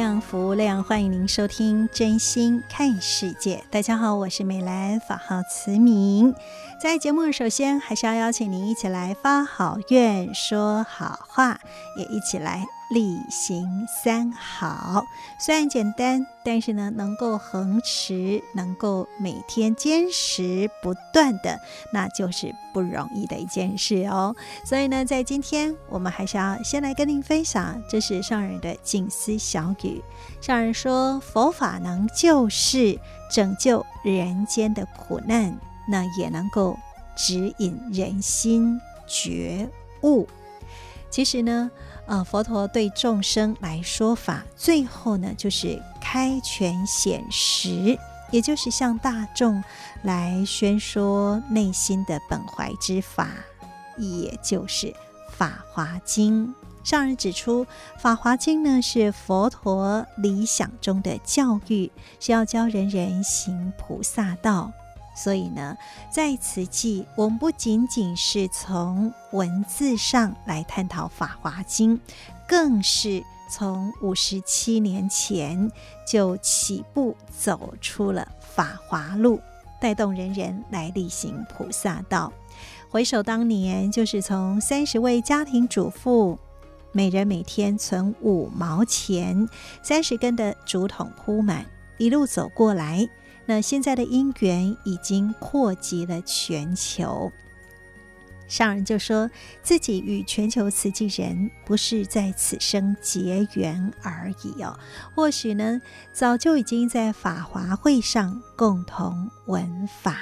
量，服务量，欢迎您收听《真心看世界》。大家好，我是美兰，法号慈明。在节目首先还是要邀请您一起来发好愿、说好话，也一起来。力行三好，虽然简单，但是呢，能够恒持，能够每天坚持不断的，那就是不容易的一件事哦。所以呢，在今天我们还是要先来跟您分享，这是上人的静思小语。上人说，佛法能救世，拯救人间的苦难，那也能够指引人心觉悟。其实呢。呃，佛陀对众生来说法，最后呢，就是开权显实，也就是向大众来宣说内心的本怀之法，也就是《法华经》。上人指出，《法华经》呢是佛陀理想中的教育，是要教人人行菩萨道。所以呢，在此际，我们不仅仅是从文字上来探讨《法华经》，更是从五十七年前就起步走出了法华路，带动人人来力行菩萨道。回首当年，就是从三十位家庭主妇，每人每天存五毛钱，三十根的竹筒铺满，一路走过来。那现在的因缘已经扩及了全球，上人就说自己与全球慈济人不是在此生结缘而已哦，或许呢早就已经在法华会上共同闻法，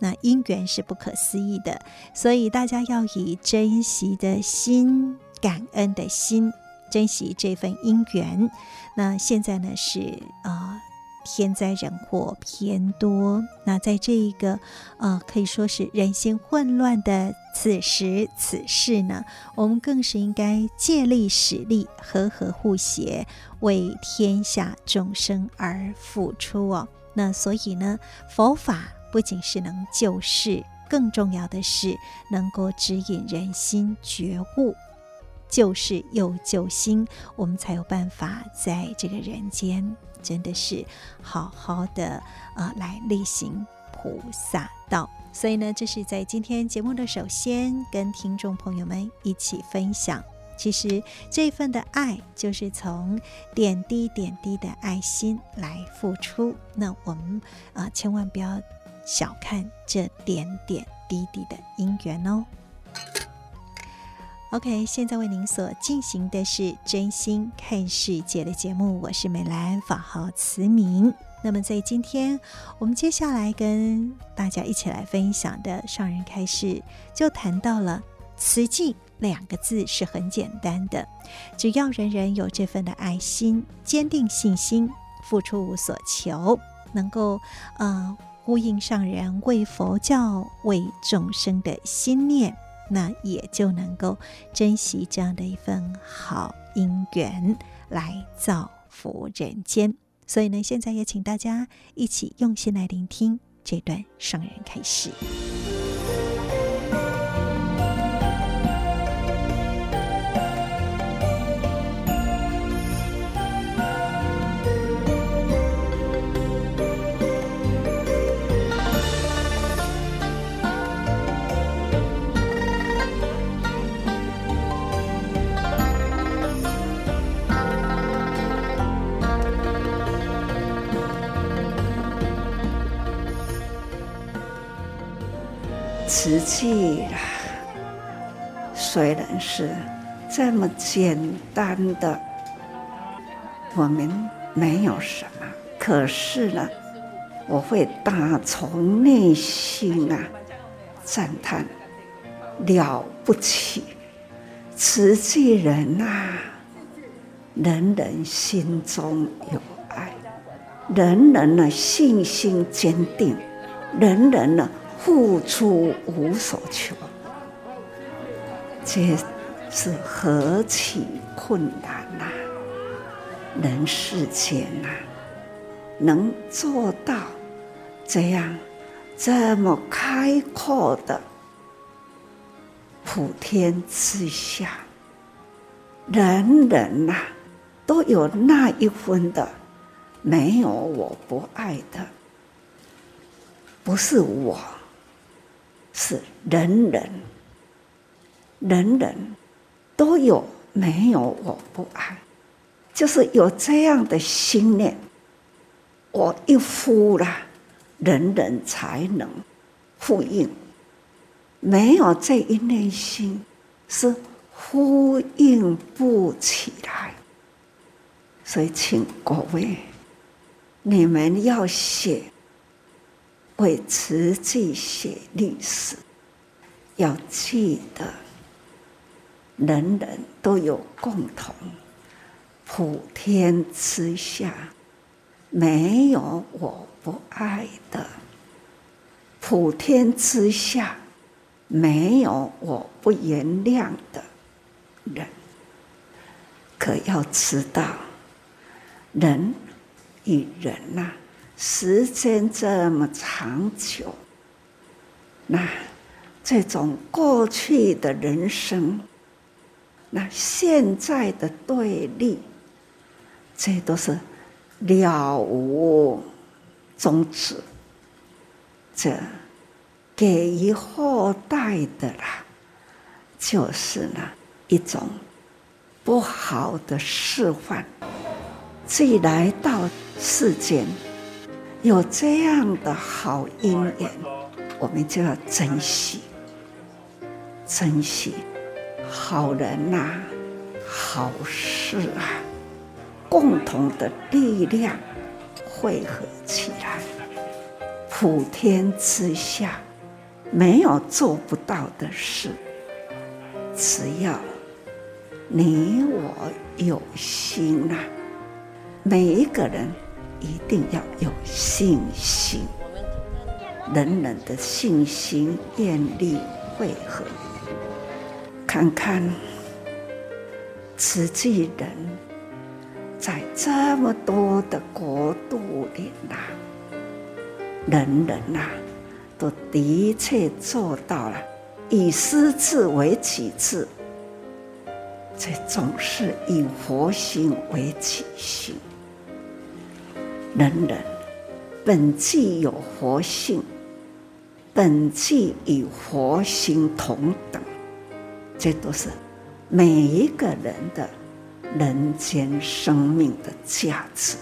那因缘是不可思议的，所以大家要以珍惜的心、感恩的心珍惜这份因缘。那现在呢是啊。呃天灾人祸偏多，那在这一个呃可以说是人心混乱的此时此世呢，我们更是应该借力使力，和和互协，为天下众生而付出哦。那所以呢，佛法不仅是能救世，更重要的是能够指引人心觉悟。救世又救心，我们才有办法在这个人间，真的是好好的啊、来力行菩萨道。所以呢，这是在今天节目的首先跟听众朋友们一起分享。其实这份的爱，就是从点滴点滴的爱心来付出。那我们啊、千万不要小看这点点滴滴的因缘哦。OK，现在为您所进行的是真心看世界的节目，我是美兰，法号慈明。那么在今天，我们接下来跟大家一起来分享的上人开示，就谈到了慈济两个字是很简单的，只要人人有这份的爱心、坚定信心、付出无所求，能够呃呼应上人为佛教、为众生的心念。那也就能够珍惜这样的一份好姻缘，来造福人间。所以呢，现在也请大家一起用心来聆听这段上人开始。慈济啦，虽然是这么简单的，我们没有什么，可是呢，我会打从内心啊赞叹了不起，慈济人呐、啊，人人心中有爱，人人呢信心坚定，人人呢。付出无所求，这是何其困难呐、人世间呐、能做到这样这么开阔的普天之下，人人呐、都有那一分的，没有我不爱的，不是我。是人人，人人都有没有我不爱，就是有这样的心念。我一呼了，人人才能呼应。没有这一念心，是呼应不起来。所以，请各位，你们要写。为慈济写历史，要记得，人人都有共同，普天之下没有我不爱的，普天之下没有我不原谅的人。可要知道，人与人呐、时间这么长久，那这种过去的人生，那现在的对立，这都是了无终止。这给予后代的啦，就是呢一种不好的示范。既来到世间。有这样的好因缘，我们就要珍惜，珍惜好人呐、好事啊，共同的力量汇合起来，普天之下没有做不到的事，只要你我有心呐、每一个人。一定要有信心，人人的信心、愿力汇合，看看慈济人在这么多的国度里呐，人人呐都的确做到了以师志为己志，这总是以佛心为己心。人人本具有佛性，本具与佛心同等，这都是每一个人的人间生命的价值。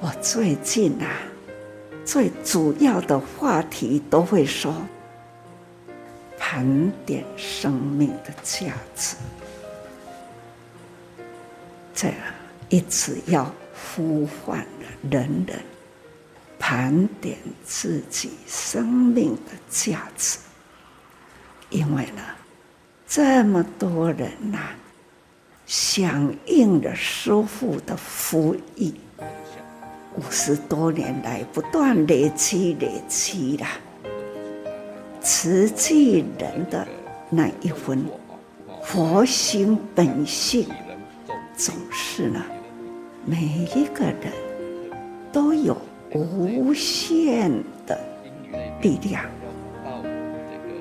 我最近啊，最主要的话题都会说盘点生命的价值，这一直要。呼唤了人人盘点自己生命的价值，因为呢，这么多人呐、响应了师父的福音，五十多年来不断累积累积了慈济人的那一份佛心本性，总是呢。每一个人都有无限的力量，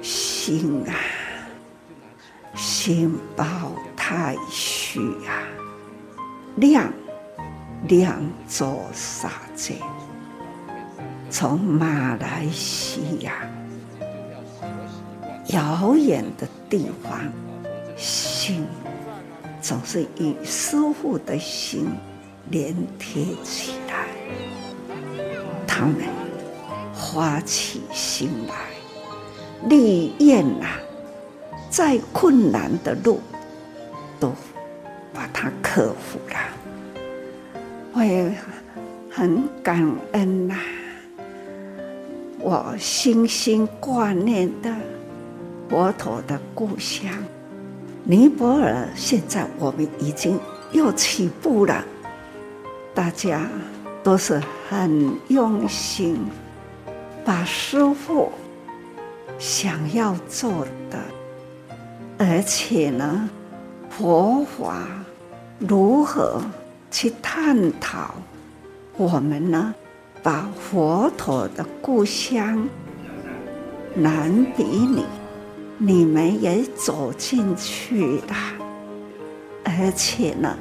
心啊，心包太虚啊，量量作杀戒，从马来西亚遥远的地方，心总是以师父的心。连贴起来，他们发起心来，历练啊，再困难的路，都把它克服了。我也很感恩呐、我心心挂念的佛陀的故乡尼泊尔，现在我们已经又起步了，大家都是很用心，把师父想要做的，而且呢，佛法如何去探讨？我们呢，把佛陀的故乡南比拟，你们也走进去了，而且呢，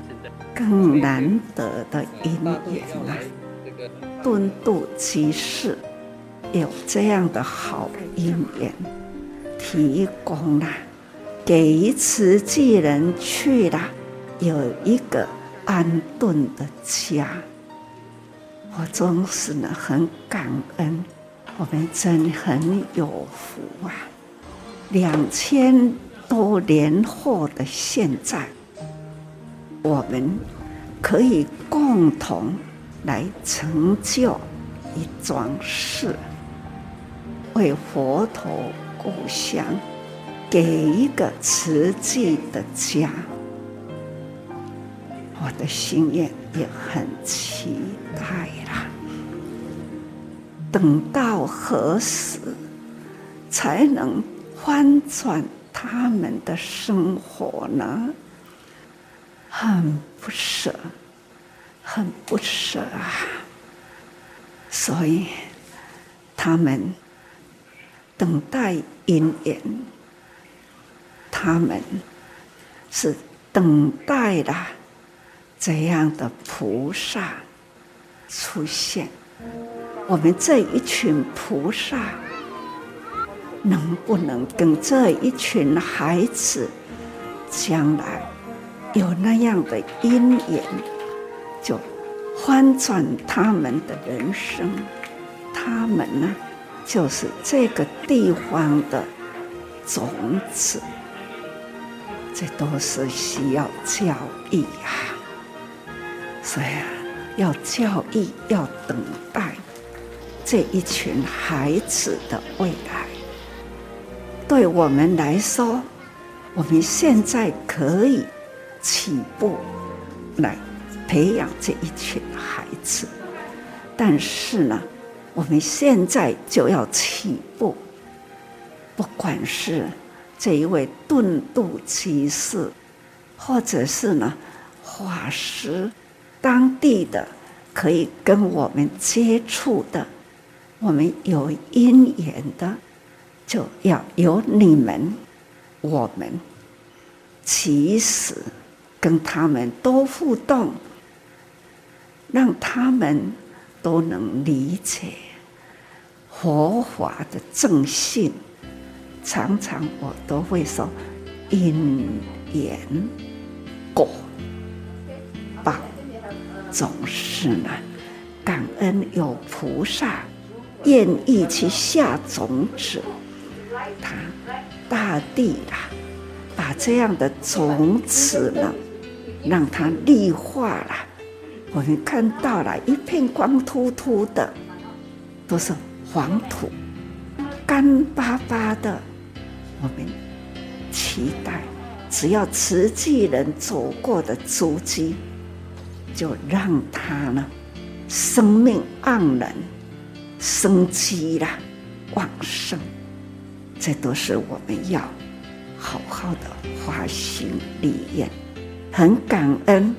更难得的因缘啊，敦度居士有这样的好因缘，提供了给慈济人去了有一个安顿的家。我总是呢很感恩，我们真很有福啊！两千多年后的现在，我们可以共同来成就一桩事，为佛陀故乡给一个慈济的家。我的心愿也很期待啦。等到何时才能翻转他们的生活呢？很不舍，很不舍啊！所以他们等待因缘，他们是等待了。这样的菩萨出现，我们这一群菩萨能不能跟这一群孩子将来有那样的因缘，就翻转他们的人生？他们呢，就是这个地方的种子，这都是需要教育啊。所以啊，要教育，要等待这一群孩子的未来。对我们来说，我们现在可以起步来培养这一群孩子，但是呢，我们现在就要起步，不管是这一位顿度居士，或者是呢法师。当地的可以跟我们接触的，我们有因缘的，就要有你们，我们其实跟他们多互动，让他们都能理解佛法的正信。常常我都会说因缘果报。总是呢，感恩有菩萨愿意去下种子，他大地啦，把这样的种子呢，让它绿化了。我们看到了一片光秃秃的，都是黄土，干巴巴的。我们期待，只要慈济人走过的足迹。就让他呢，生命盎然，生机啦，旺盛，这都是我们要好好的发心立愿，很感恩，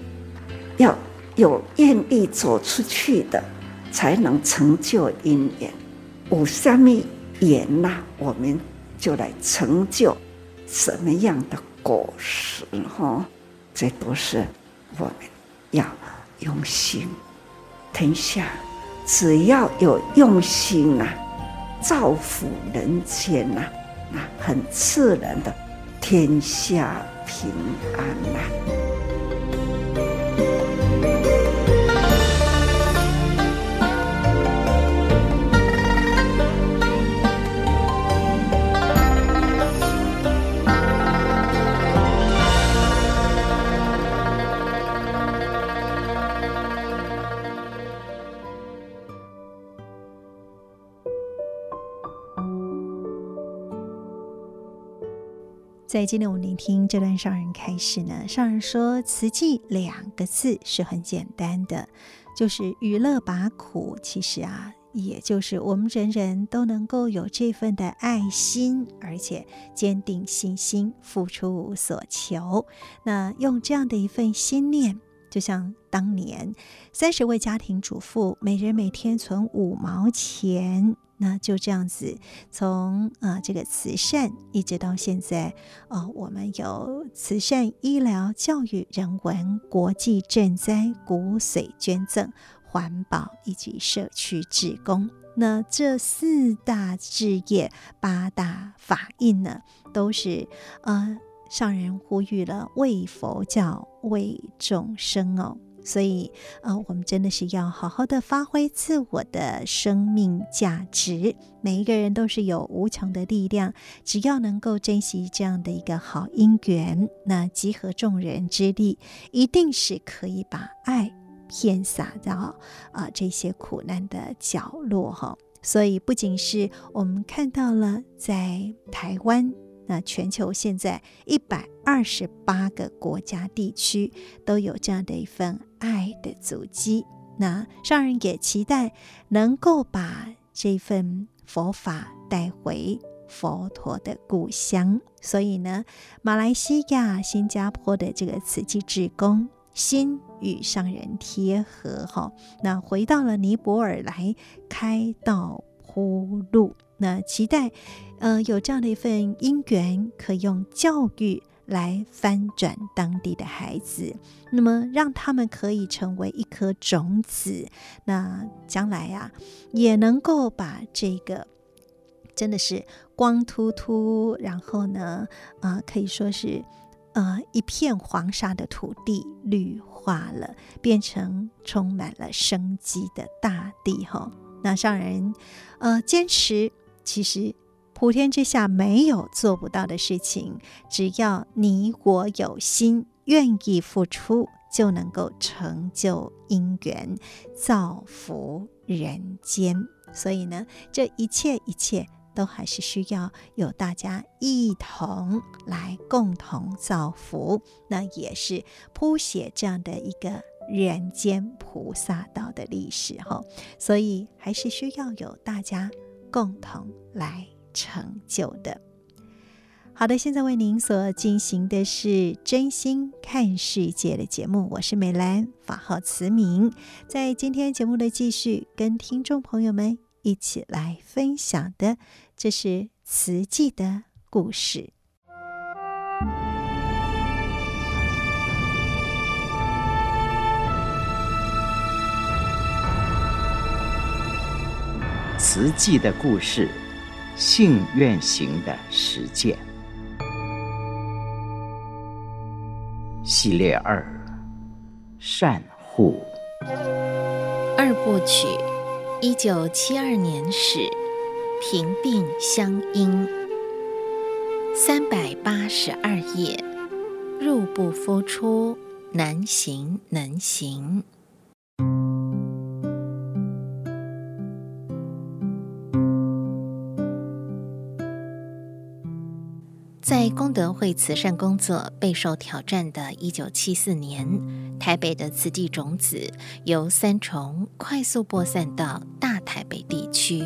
要有愿意走出去的，才能成就因缘。有什么缘呐，我们就来成就什么样的果实哈，这都是我们要。用心，天下只要有用心呐、啊，造福人间呐、那很自然的，天下平安呐、在今天我们聆听这段上人开示呢，上人说“慈济”两个字是很简单的，就是娱乐拔苦。其实啊，也就是我们人人都能够有这份的爱心，而且坚定信心，付出无所求。那用这样的一份心念。就像当年三十位家庭主妇，每人每天存五毛钱，那就这样子从啊、呃、这个慈善一直到现在，哦，我们有慈善、医疗、教育、人文、国际赈灾、骨髓捐赠、环保以及社区志工，那这四大志业、八大法印呢，都是呃。上人呼吁了为佛教、为众生哦，所以呃，我们真的是要好好的发挥自我的生命价值。每一个人都是有无穷的力量，只要能够珍惜这样的一个好因缘，那集合众人之力，一定是可以把爱遍洒到啊、这些苦难的角落哈、所以不仅是我们看到了在台湾。那全球现在一百二十八个国家地区都有这样的一份爱的足迹。那上人也期待能够把这份佛法带回佛陀的故乡。所以呢，马来西亚、新加坡的这个慈济志工心与上人贴合，哈，那回到了尼泊尔来开道铺路。那期待，呃，有这样的一份因缘，可以用教育来翻转当地的孩子，那么让他们可以成为一颗种子，那将来啊，也能够把这个真的是光秃秃，然后呢，啊、呃，可以说是呃一片黄沙的土地绿化了，变成充满了生机的大地哈。那上人呃坚持。其实，普天之下没有做不到的事情，只要你我有心，愿意付出，就能够成就因缘，造福人间。所以呢，这一切一切都还是需要有大家一同来共同造福，那也是谱写这样的一个人间菩萨道的历史哈。所以还是需要有大家。共同来成就的。好的，现在为您所进行的是真心看世界的节目，我是美兰，法号慈明。在今天节目的继续，跟听众朋友们一起来分享的，这是慈济的故事。慈济的故事，信愿行的实践，系列二：善护。二部曲，一九七二年始，平定湘阴，三百八十二页，入不敷出，难行难行。在功德会慈善工作备受挑战的一九七四年，台北的慈济种子由三重快速播散到大台北地区，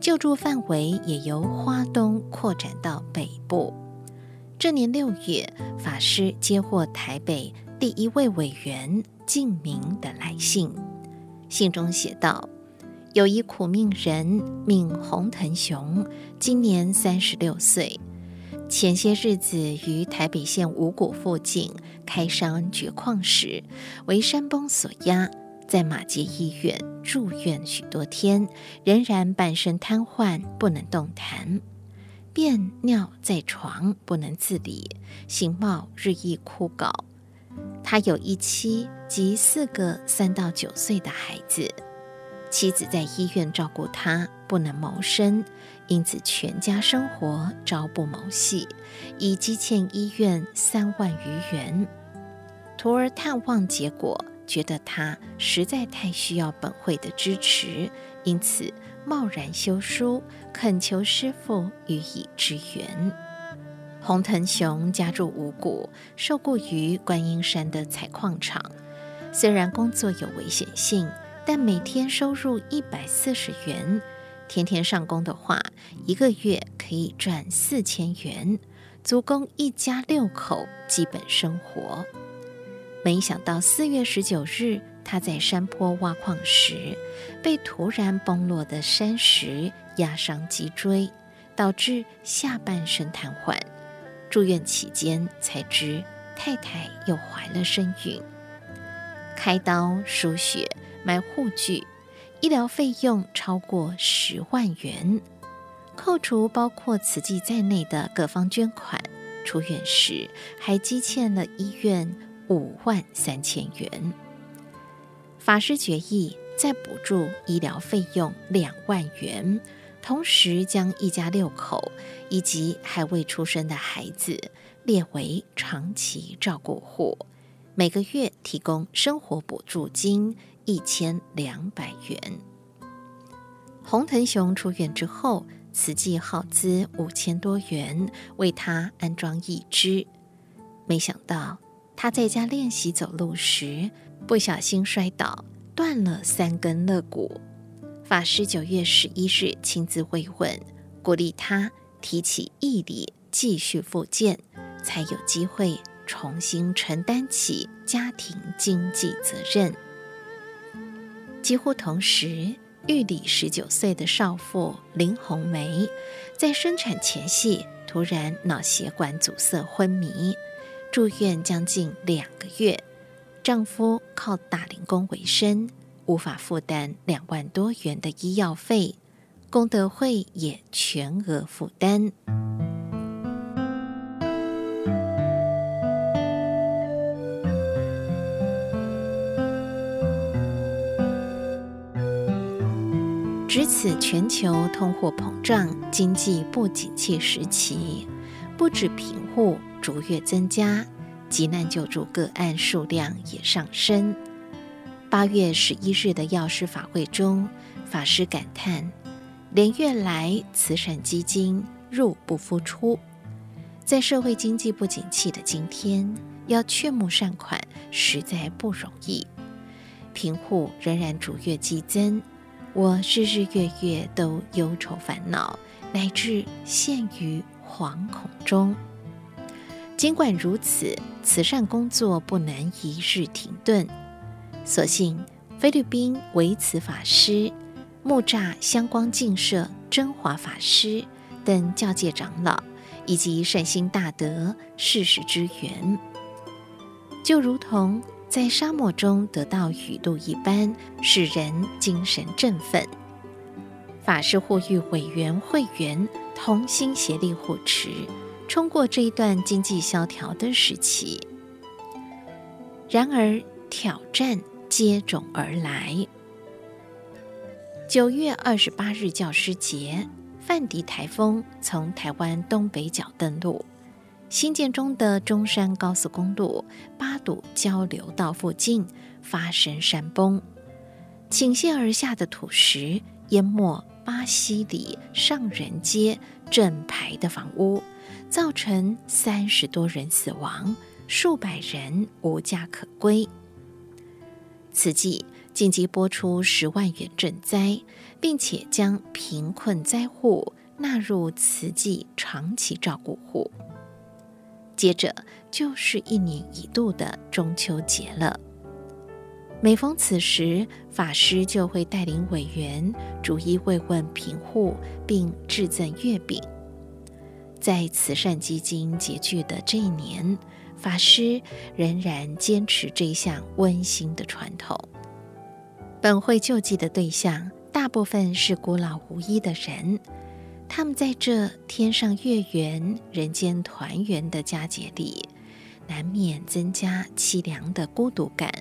救助范围也由花东扩展到北部。这年六月，法师接获台北第一位委员静明的来信，信中写道：“有一苦命人，名洪腾雄，今年三十六岁。”前些日子于台北县五股附近开山掘矿时，为山崩所压，在马偕医院住院许多天，仍然半身瘫痪，不能动弹，便尿在床，不能自理，形貌日益枯槁。他有一妻及四个三到九岁的孩子，妻子在医院照顾他，不能谋生。因此，全家生活朝不保夕，已积欠医院三万余元。徒儿探望结果，觉得他实在太需要本会的支持，因此贸然修书，恳求师父予以支援。洪腾雄家住五股，受雇于观音山的采矿场。虽然工作有危险性，但每天收入一百四十元，天天上工的话，一个月可以赚四千元，足供一家六口基本生活。没想到四月十九日，他在山坡挖矿时，被突然崩落的山石压伤脊椎，导致下半身瘫痪。住院期间才知太太又怀了身孕。开刀、输血、买护具，医疗费用超过十万元，扣除包括慈济在内的各方捐款，出院时还积欠了医院五万三千元。法师决议再补助医疗费用两万元，同时将一家六口以及还未出生的孩子列为长期照顾户。每个月提供生活补助金一千两百元。洪腾雄出院之后，慈济耗资五千多元为他安装义肢。没想到他在家练习走路时，不小心摔倒，断了三根肋骨。法师九月十一日亲自慰问，鼓励他提起毅力，继续复健，才有机会。重新承担起家庭经济责任。几乎同时，玉里十九岁的少妇林红梅，在生产前夕突然脑血管阻塞昏迷，住院将近两个月。丈夫靠打零工为生，无法负担两万多元的医药费，功德会也全额负担。值此全球通货膨胀、经济不景气时期，不止贫户逐月增加，急难救助个案数量也上升。八月十一日的药师法会中，法师感叹：连月来慈善基金入不敷出，在社会经济不景气的今天，要劝募善款实在不容易。贫户仍然逐月激增。我日日月月都忧愁烦恼，乃至陷于惶恐中。尽管如此，慈善工作不能一日停顿。所幸菲律宾维慈法师、木栅香光净舍真华法师等教界长老，以及善心大德适时支援，就如同。在沙漠中得到雨露一般，使人精神振奋。法师呼吁委员会员同心协力护持，冲过这一段经济萧条的时期。然而挑战接踵而来。九月二十八日教师节，范迪台风从台湾东北角登陆。新建中的中山高速公路八堵交流道附近发生山崩，倾泻而下的土石淹没巴西里上人街整排的房屋，造成三十多人死亡，数百人无家可归。慈济紧急拨出十万元赈灾，并且将贫困灾户纳入慈济长期照顾户。接着就是一年一度的中秋节了。每逢此时，法师就会带领委员逐一慰问贫户，并致赠月饼。在慈善基金拮据的这一年，法师仍然坚持这项温馨的传统。本会救济的对象大部分是孤老无依的人。他们在这天上月圆、人间团圆的佳节里，难免增加凄凉的孤独感。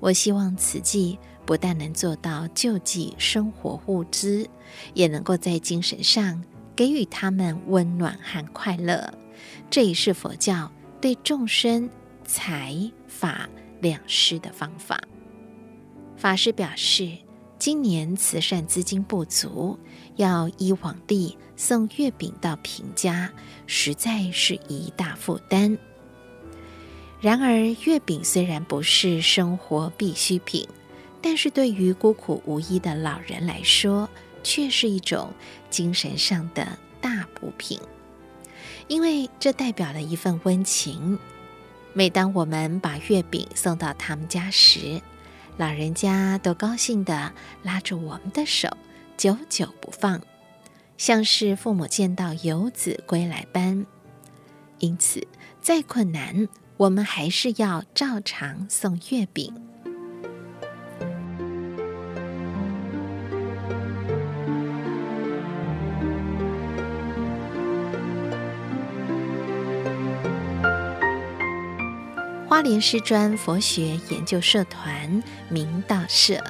我希望慈济不但能做到救济生活物资，也能够在精神上给予他们温暖和快乐。这也是佛教对众生财法两施的方法。法师表示，今年慈善资金不足，要依往例送月饼到平家，实在是一大负担。然而，月饼虽然不是生活必需品，但是对于孤苦无依的老人来说，却是一种精神上的大补品，因为这代表了一份温情。每当我们把月饼送到他们家时，老人家都高兴地拉着我们的手，久久不放，像是父母见到游子归来般。因此，再困难，我们还是要照常送月饼。花莲师专佛学研究社团明道社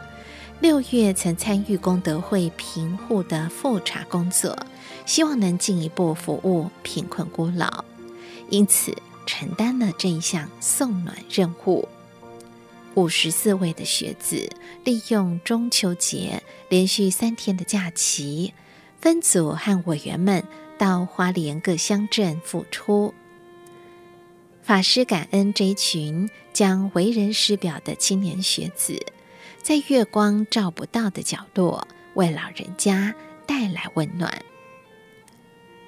六月曾参与功德会贫户的复查工作，希望能进一步服务贫困孤老，因此，承担了这一项送暖任务。五十四位的学子利用中秋节连续三天的假期，分组和委员们到花莲各乡镇付出。法师感恩这一群将为人师表的青年学子，在月光照不到的角落，为老人家带来温暖。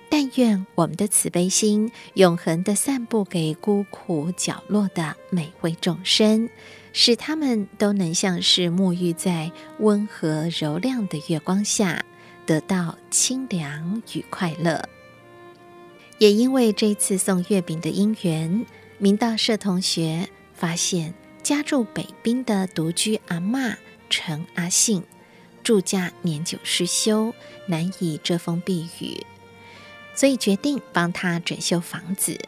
但愿我们的慈悲心永恒地散布给孤苦角落的每位众生，使他们都能像是沐浴在温和柔亮的月光下，得到清凉与快乐。也因为这次送月饼的因缘，明道社同学发现家住北滨的独居阿嬷陈阿信，住家年久失修，难以遮风避雨。所以决定帮他整修房子。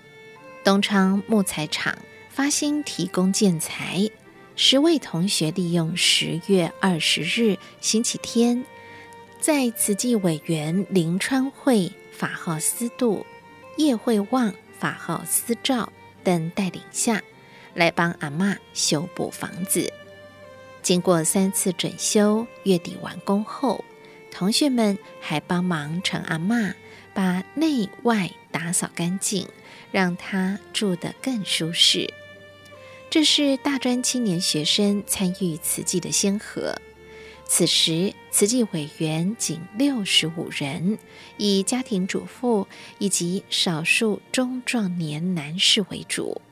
东昌木材厂发心提供建材，十位同学利用十月二十日星期天，在慈济委员林川慧法号思度、叶惠旺法号思照等带领下，来帮阿嬷修补房子。经过三次整修，月底完工后，同学们还帮忙陈阿嬷。把内外打扫干净，让她住得更舒适。这是大专青年学生参与慈济的先河。此时，慈济委员仅六十五人，以家庭主妇以及少数中壮年男士为主。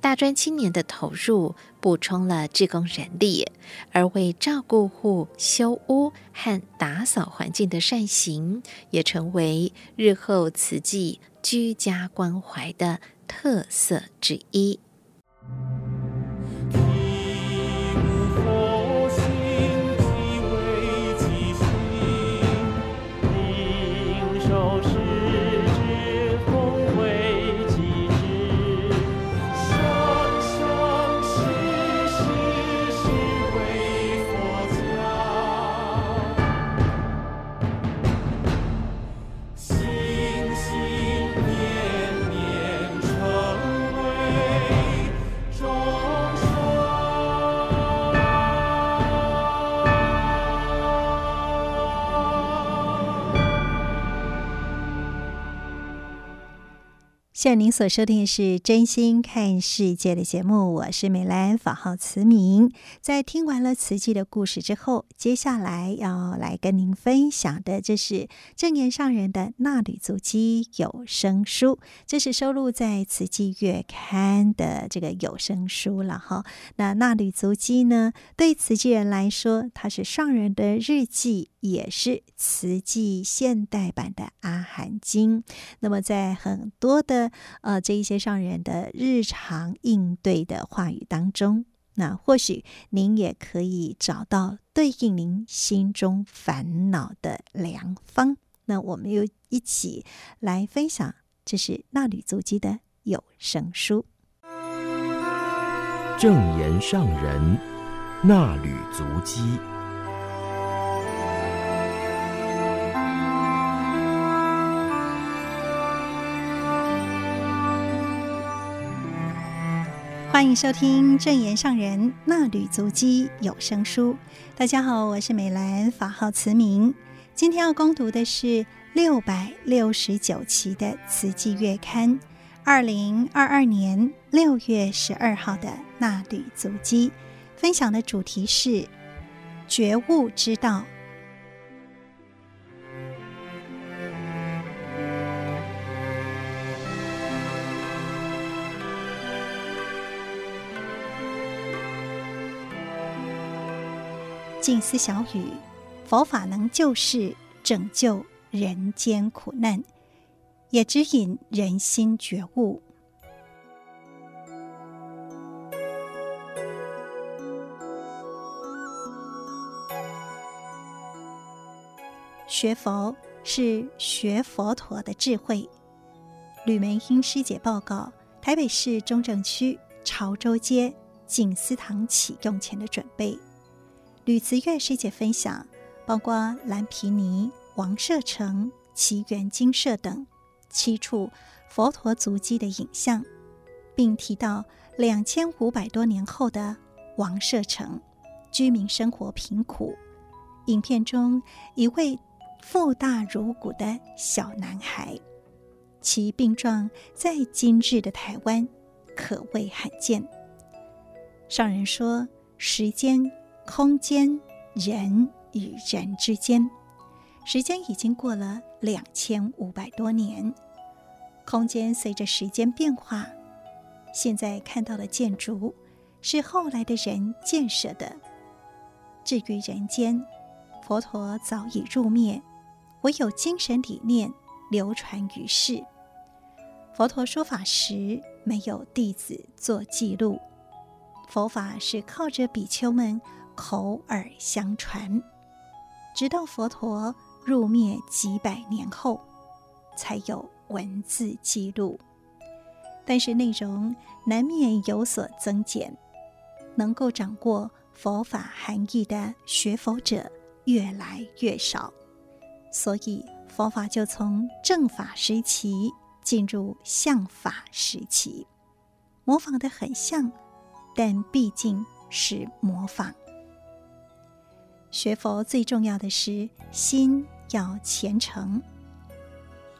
大专青年的投入补充了志工人力，而为照顾户修屋和打扫环境的善行，也成为日后慈济居家关怀的特色之一。现在您所收听的是《真心看世界》的节目，我是美兰，法号慈明。在听完了慈济的故事之后，接下来要来跟您分享的，这是证严上人的《纳履足迹》有声书，这是收录在《慈济月刊》的这个有声书了哈。那《纳履足迹》呢，对慈济人来说，它是上人的日记。也是慈济现代版的《阿含经》。那么，在很多的呃这一些上人的日常应对的话语当中，那或许您也可以找到对应您心中烦恼的良方。那我们又一起来分享，这是《纳履足迹》的有声书。正言上人纳履足迹。欢迎收听《正言上人纳履足迹》有声书。大家好，我是美兰，法号慈明。今天要攻读的是六百六十九期的《慈济月刊》，二零二二年六月十二号的《纳履足迹》，分享的主题是觉悟之道。静思小语：佛法能救世，拯救人间苦难，也指引人心觉悟。学佛是学佛陀的智慧。吕梅英师姐报告：台北市中正区潮州街静思堂启用前的准备。吕慈月师姐分享，包括蓝毗尼、王舍城、祇园精舍等七处佛陀足迹的影像，并提到两千五百多年后的王舍城，居民生活贫苦。影片中一位腹大如鼓的小男孩，其病状在今日的台湾可谓罕见。上人说，时间。空间，人与人之间，时间已经过了两千五百多年。空间随着时间变化，现在看到的建筑是后来的人建设的。至于人间，佛陀早已入灭，唯有精神理念流传于世。佛陀说法时，没有弟子做记录，佛法是靠着比丘们。口耳相传，直到佛陀入灭几百年后，才有文字记录。但是内容难免有所增减，能够掌握佛法含义的学佛者越来越少，所以佛法就从正法时期进入像法时期，模仿的很像，但毕竟是模仿。学佛最重要的是心要虔诚，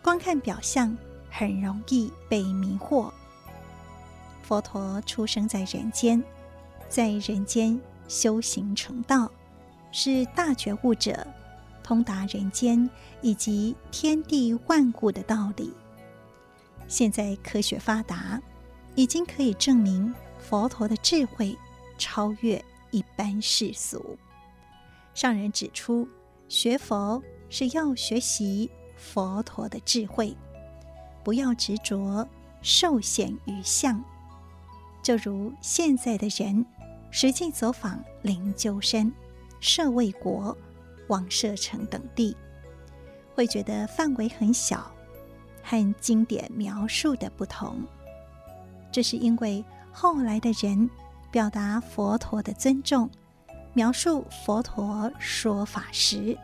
光看表象很容易被迷惑。佛陀出生在人间，在人间修行成道，是大觉悟者，通达人间以及天地万物的道理。现在科学发达，已经可以证明佛陀的智慧超越一般世俗。上人指出，学佛是要学习佛陀的智慧，不要执着受限于相。就如现在的人实际走访灵鹫山、舍卫国、王舍城等地，会觉得范围很小，和经典描述的不同。这是因为后来的人表达佛陀的尊重。描述佛陀说法时，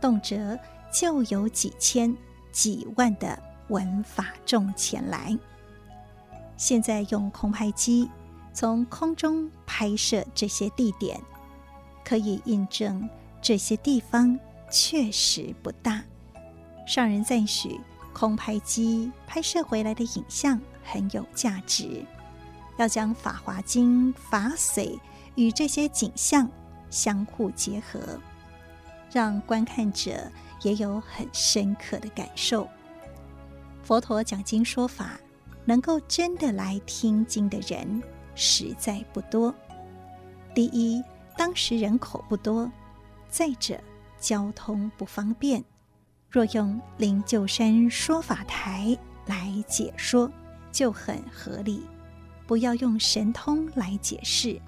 动辄就有几千、几万的闻法众前来。现在用空拍机从空中拍摄这些地点，可以印证这些地方确实不大。上人赞许空拍机拍摄回来的影像很有价值，要将《法华经》法髓。与这些景象相互结合，让观看者也有很深刻的感受。佛陀讲经说法，能够真的来听经的人实在不多。第一，当时人口不多；再者，交通不方便。若用灵鹫山说法台来解说，就很合理。不要用神通来解释。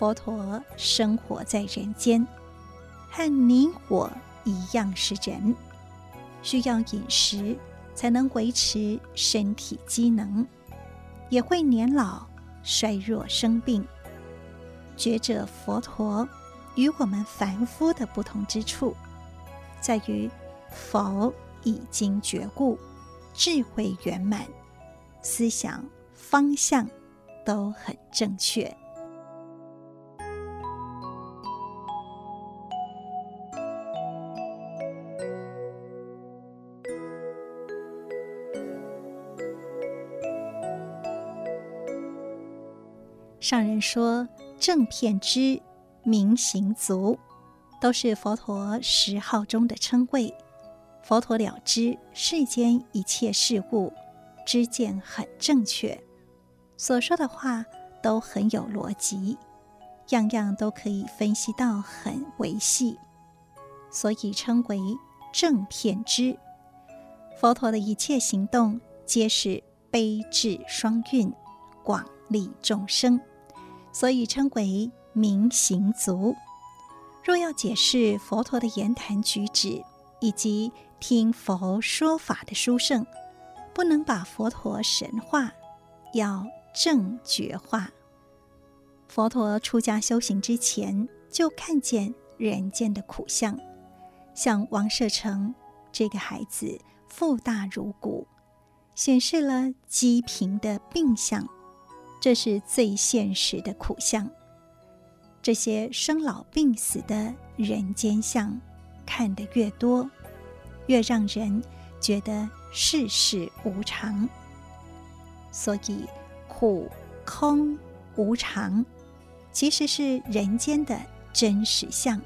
佛陀生活在人间，和你我一样是人，需要饮食才能维持身体机能，也会年老、衰弱、生病。觉者佛陀与我们凡夫的不同之处，在于佛已经觉悟，智慧圆满，思想方向都很正确。上人说：“正片知，明行足，都是佛陀十号中的称谓。佛陀了知世间一切事物，知见很正确，所说的话都很有逻辑，样样都可以分析到很维细，所以称为正片知。佛陀的一切行动，皆是悲智双运，广利众生。”所以称为明行足。若要解释佛陀的言谈举止，以及听佛说法的殊胜，不能把佛陀神化，要正觉化。佛陀出家修行之前，就看见人间的苦相，像王舍城这个孩子腹大如鼓，显示了饥贫的病相。这是最现实的苦相。这些生老病死的人间相，看得越多，越让人觉得世事无常。所以苦、空、无常，其实是人间的真实相。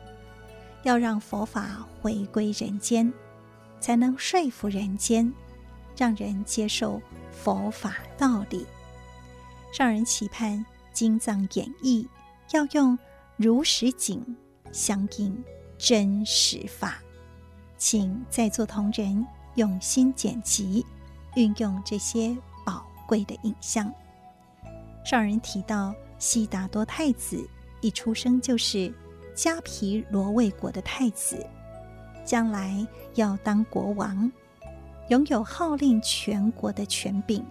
要让佛法回归人间，才能说服人间，让人接受佛法道理。上人期盼经藏演绎要用如实景相应真实法，请在座同仁用心剪辑，运用这些宝贵的影像。上人提到，悉达多太子一出生就是迦毗罗卫国的太子，将来要当国王，拥有号令全国的权柄。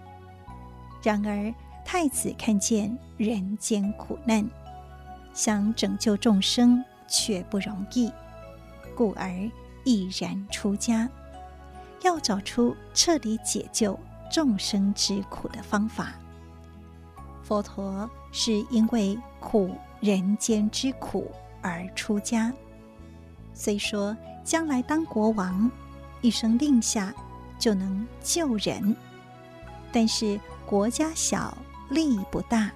然而，太子看见人间苦难，想拯救众生却不容易，故而毅然出家，要找出彻底解救众生之苦的方法。佛陀是因为苦人间之苦而出家，虽说将来当国王，一声令下就能救人，但是国家小。利益不大，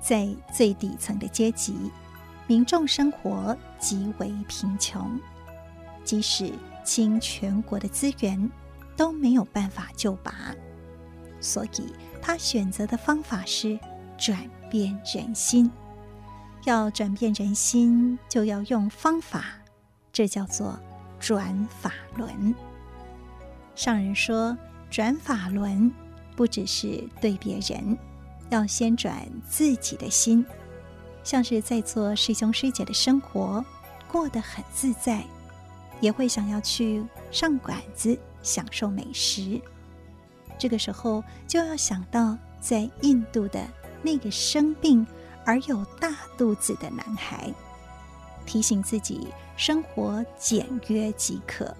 在最底层的阶级，民众生活极为贫穷，即使倾全国的资源，都没有办法救拔。所以他选择的方法是转变人心。要转变人心，就要用方法，这叫做转法轮。上人说，转法轮不只是对别人。要先转自己的心，像是在做师兄师姐的生活过得很自在，也会想要去上馆子享受美食。这个时候就要想到在印度的那个生病而有大肚子的男孩，提醒自己生活简约即可。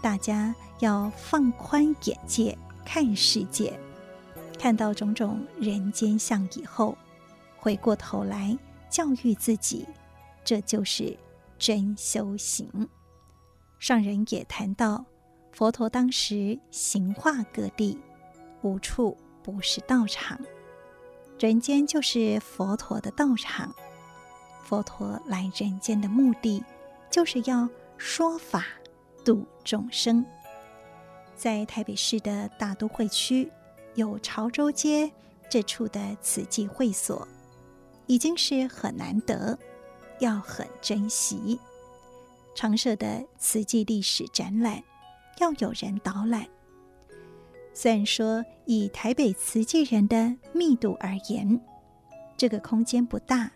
大家要放宽眼界看世界。看到种种人间相以后，回过头来教育自己，这就是真修行。上人也谈到，佛陀当时行化各地，无处不是道场，人间就是佛陀的道场。佛陀来人间的目的，就是要说法度众生。在台北市的大都会区。有潮州街这处的瓷器会所，已经是很难得，要很珍惜。常设的瓷器历史展览，要有人导览。虽然说以台北瓷器人的密度而言，这个空间不大，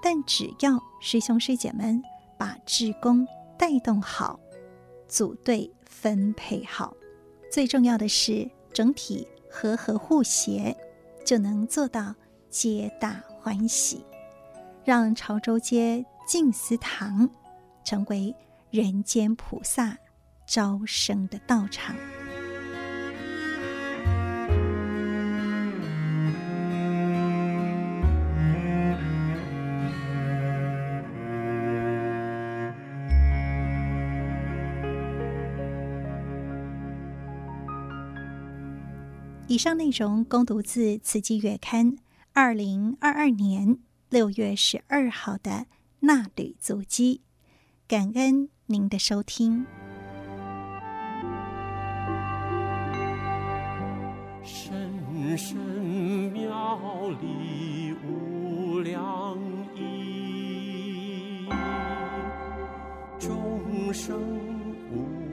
但只要师兄师姐们把志工带动好，组队分配好，最重要的是整体。和和互协，就能做到皆大欢喜，让潮州街静思堂成为人间菩萨招生的道场。以上内容供读自《慈济月刊》二零二二年六月十二号的衲履足迹。感恩您的收听。深深妙理无量意，众生无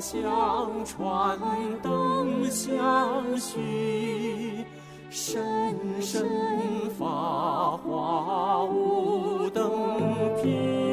相传灯相续，深深法华无等品。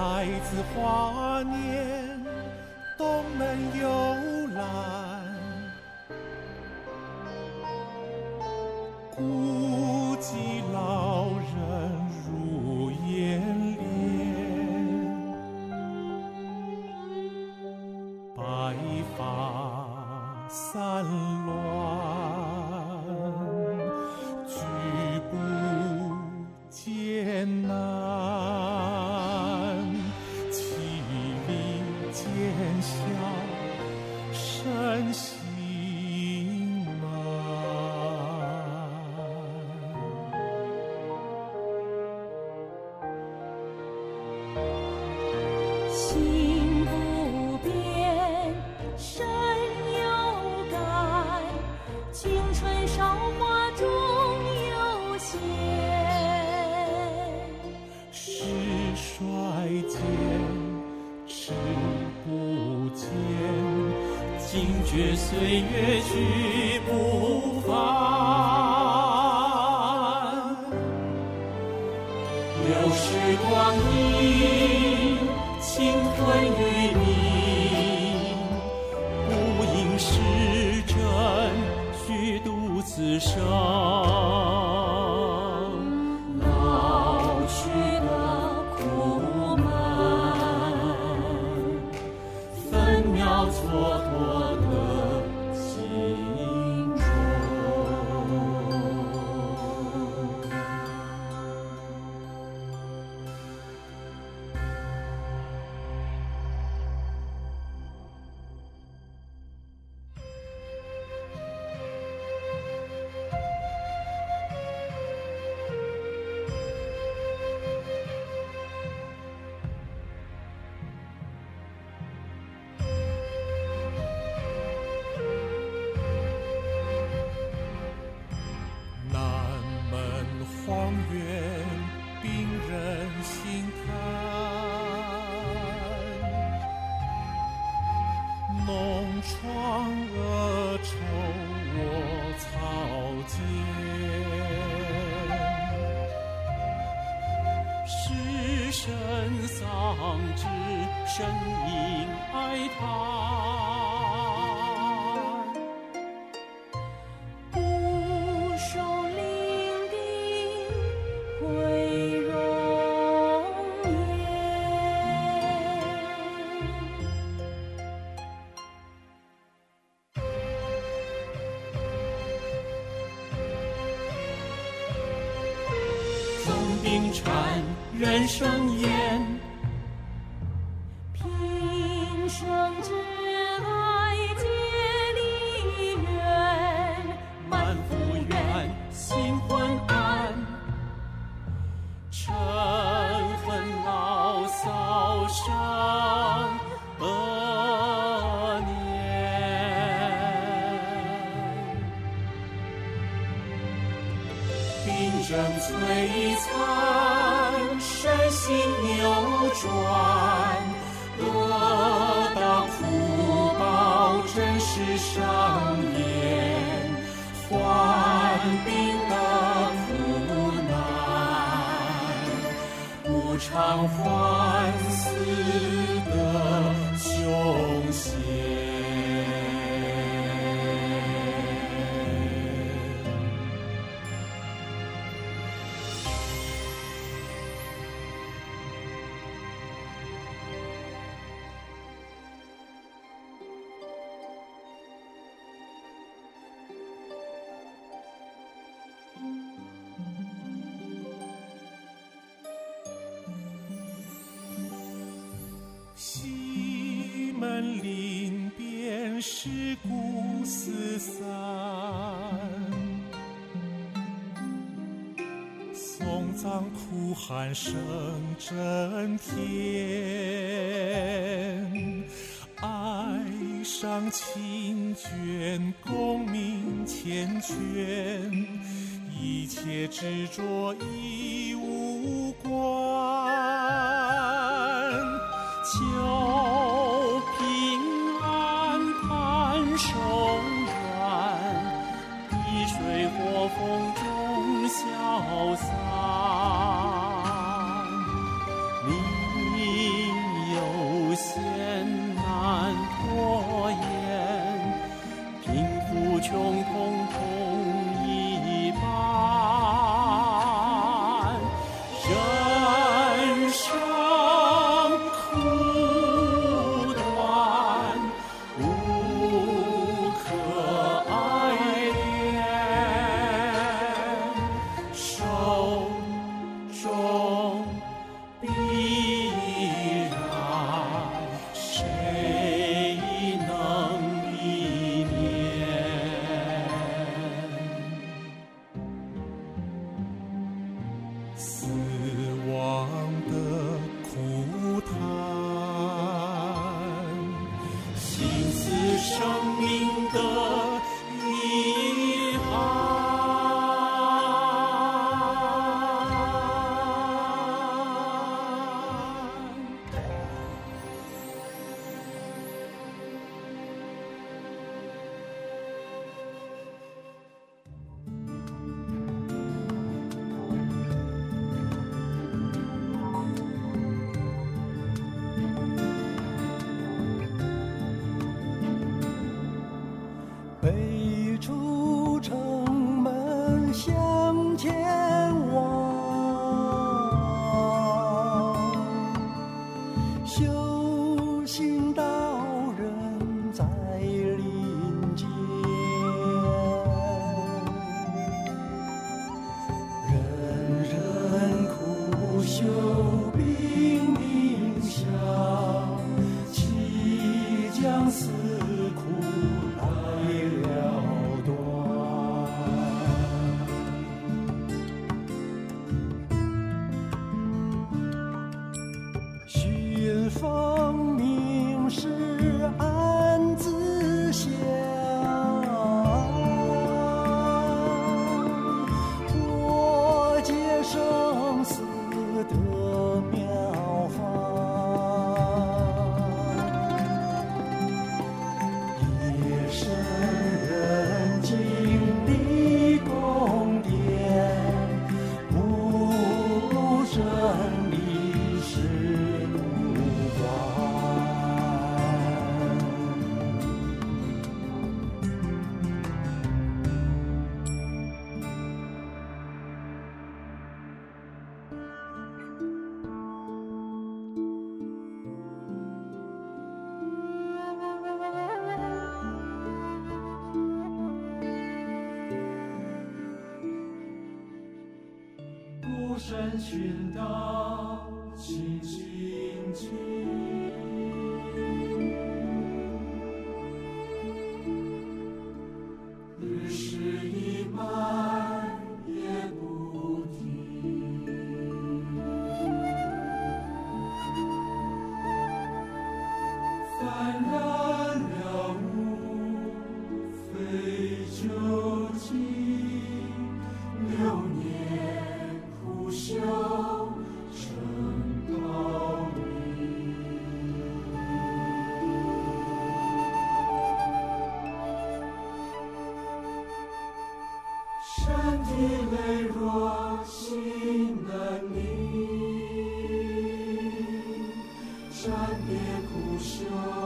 太子华年有时光因倾吞于你不应时针虚度此生。喊声震天，爱上起。should 泪若心难定善别苦修。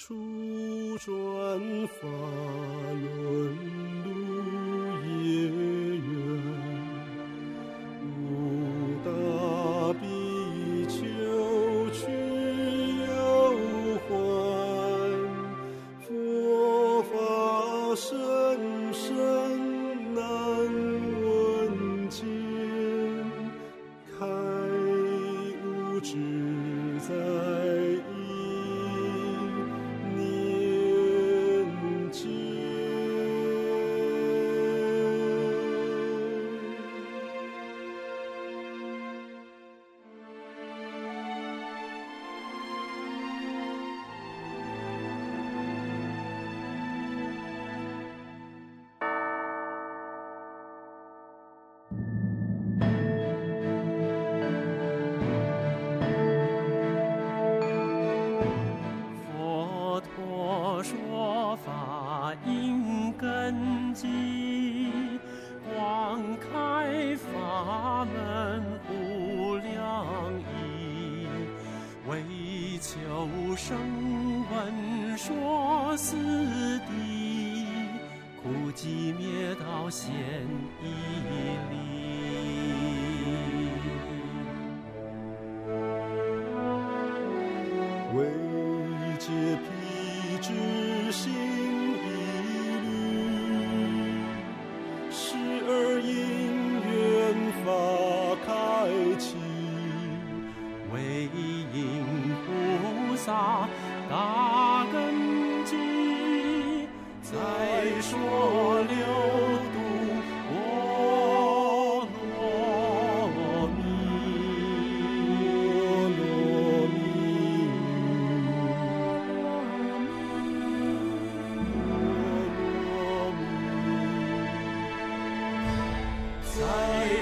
出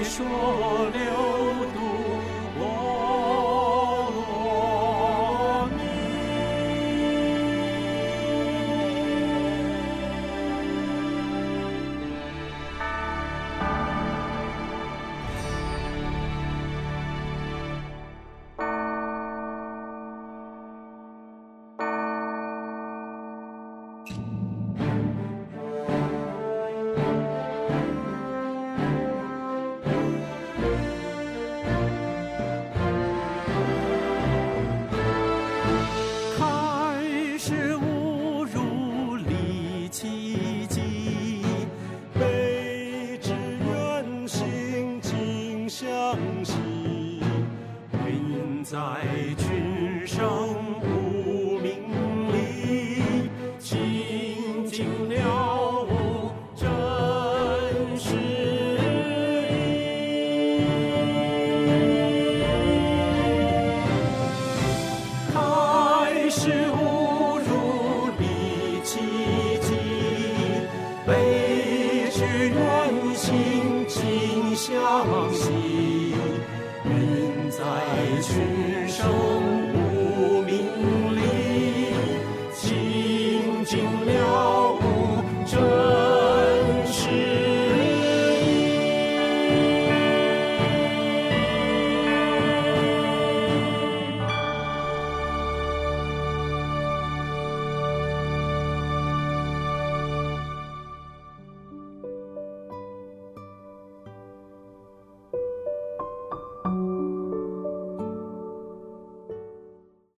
说留